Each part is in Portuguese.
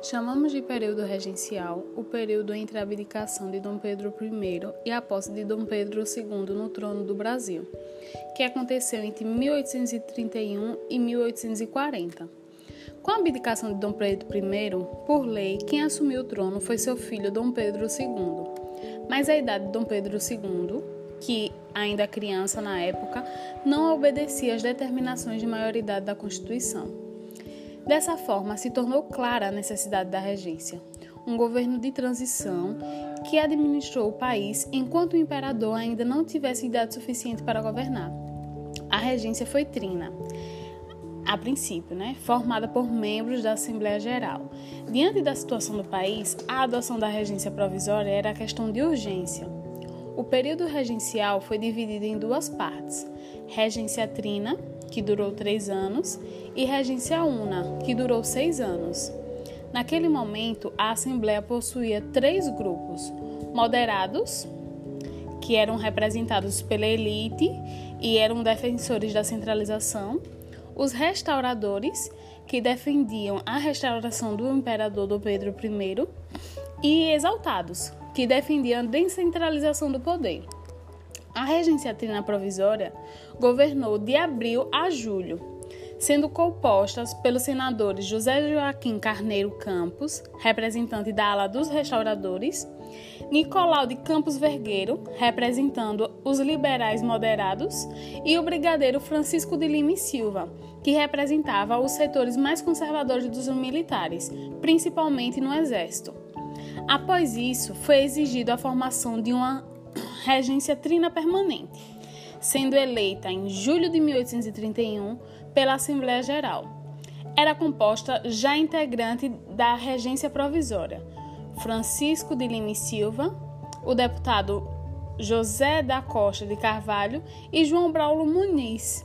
Chamamos de período regencial o período entre a abdicação de Dom Pedro I e a posse de Dom Pedro II no trono do Brasil, que aconteceu entre 1831 e 1840. Com a abdicação de Dom Pedro I, por lei, quem assumiu o trono foi seu filho Dom Pedro II. Mas a idade de Dom Pedro II, que ainda criança na época, não obedecia às determinações de maioridade da Constituição. Dessa forma, se tornou clara a necessidade da regência, um governo de transição que administrou o país enquanto o imperador ainda não tivesse idade suficiente para governar. A regência foi trina, a princípio, né, formada por membros da Assembleia Geral. Diante da situação do país, a adoção da regência provisória era questão de urgência. O período regencial foi dividido em duas partes: regência trina, que durou três anos, e Regência Una, que durou seis anos. Naquele momento, a Assembleia possuía três grupos: moderados, que eram representados pela elite e eram defensores da centralização, os restauradores, que defendiam a restauração do imperador do Pedro I, e exaltados, que defendiam a descentralização do poder. A regência trina provisória governou de abril a julho, sendo compostas pelos senadores José Joaquim Carneiro Campos, representante da ala dos restauradores, Nicolau de Campos Vergueiro, representando os liberais moderados, e o brigadeiro Francisco de Lima e Silva, que representava os setores mais conservadores dos militares, principalmente no exército. Após isso, foi exigido a formação de uma regência trina permanente, sendo eleita em julho de 1831 pela Assembleia Geral. Era composta já integrante da regência provisória Francisco de Lima e Silva, o deputado José da Costa de Carvalho e João Braulo Muniz.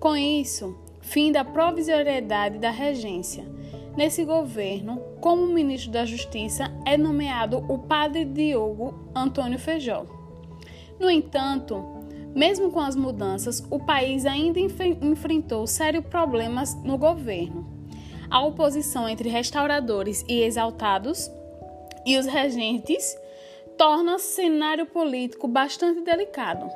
Com isso, fim da provisoriedade da regência. Nesse governo, como ministro da Justiça, é nomeado o padre Diogo Antônio Feijó. No entanto, mesmo com as mudanças, o país ainda enfrentou sérios problemas no governo. A oposição entre restauradores e exaltados e os regentes torna o cenário político bastante delicado.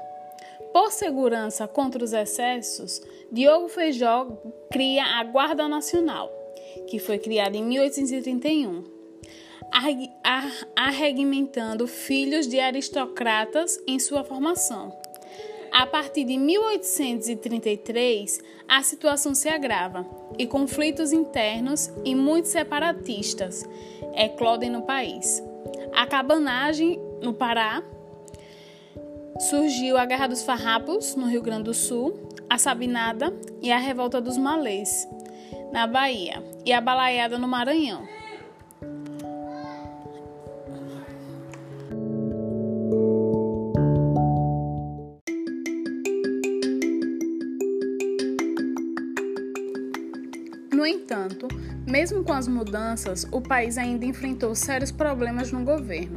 Por segurança contra os excessos, Diogo Feijó cria a Guarda Nacional, que foi criada em 1831 arregimentando filhos de aristocratas em sua formação. A partir de 1833, a situação se agrava e conflitos internos e muitos separatistas eclodem no país. A cabanagem no Pará surgiu a Guerra dos Farrapos no Rio Grande do Sul, a Sabinada e a Revolta dos Malês na Bahia e a Balaiada no Maranhão. No entanto, mesmo com as mudanças, o país ainda enfrentou sérios problemas no governo.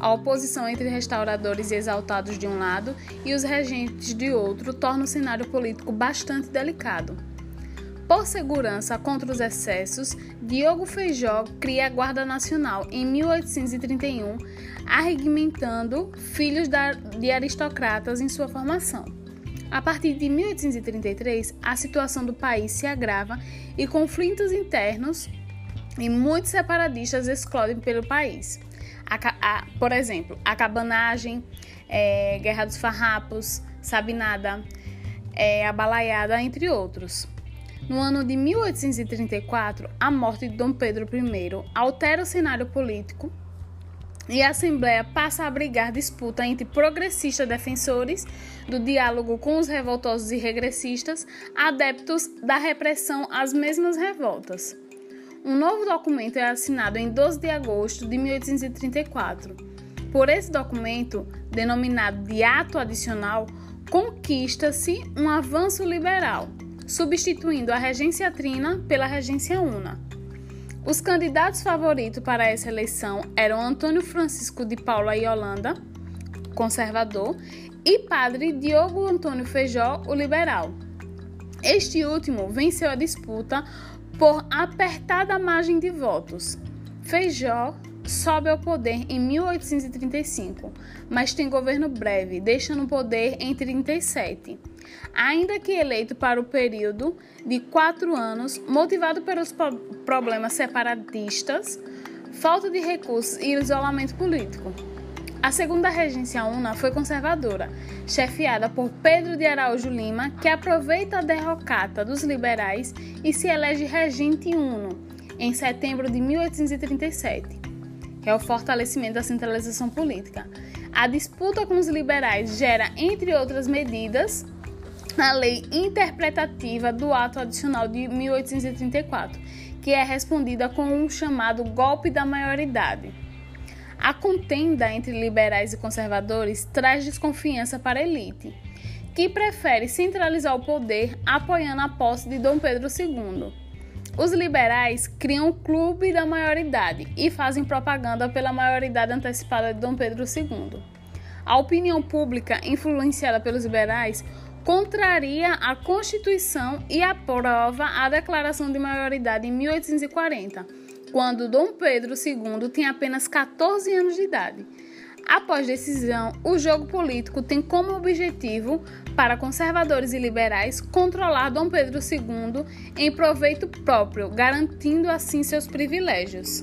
A oposição entre restauradores e exaltados de um lado e os regentes de outro torna o cenário político bastante delicado. Por segurança contra os excessos, Diogo Feijó cria a Guarda Nacional em 1831, arregimentando filhos de aristocratas em sua formação. A partir de 1833, a situação do país se agrava e conflitos internos e muitos separadistas explodem pelo país. A, a, por exemplo, a cabanagem, é, Guerra dos Farrapos, Sabinada, é, a Balaiada, entre outros. No ano de 1834, a morte de Dom Pedro I altera o cenário político e a Assembleia passa a abrigar disputa entre progressistas defensores do diálogo com os revoltosos e regressistas, adeptos da repressão às mesmas revoltas. Um novo documento é assinado em 12 de agosto de 1834. Por esse documento, denominado de Ato Adicional, conquista-se um avanço liberal, substituindo a regência trina pela regência una. Os candidatos favoritos para essa eleição eram Antônio Francisco de Paula e Holanda, conservador, e padre Diogo Antônio Feijó, o liberal. Este último venceu a disputa por apertada margem de votos. Feijó sobe ao poder em 1835, mas tem governo breve, deixando o poder em 37. Ainda que eleito para o período de quatro anos, motivado pelos problemas separatistas, falta de recursos e isolamento político. A segunda regência UNA foi conservadora, chefiada por Pedro de Araújo Lima, que aproveita a derrocata dos liberais e se elege regente uno em setembro de 1837, que é o fortalecimento da centralização política. A disputa com os liberais gera, entre outras medidas, a lei interpretativa do ato adicional de 1834, que é respondida com um chamado golpe da maioridade. A contenda entre liberais e conservadores traz desconfiança para a elite, que prefere centralizar o poder apoiando a posse de Dom Pedro II. Os liberais criam o Clube da Maioridade e fazem propaganda pela maioridade antecipada de Dom Pedro II. A opinião pública, influenciada pelos liberais, contraria a Constituição e aprova a Declaração de Maioridade em 1840 quando Dom Pedro II tinha apenas 14 anos de idade. Após decisão, o jogo político tem como objetivo, para conservadores e liberais, controlar Dom Pedro II em proveito próprio, garantindo assim seus privilégios.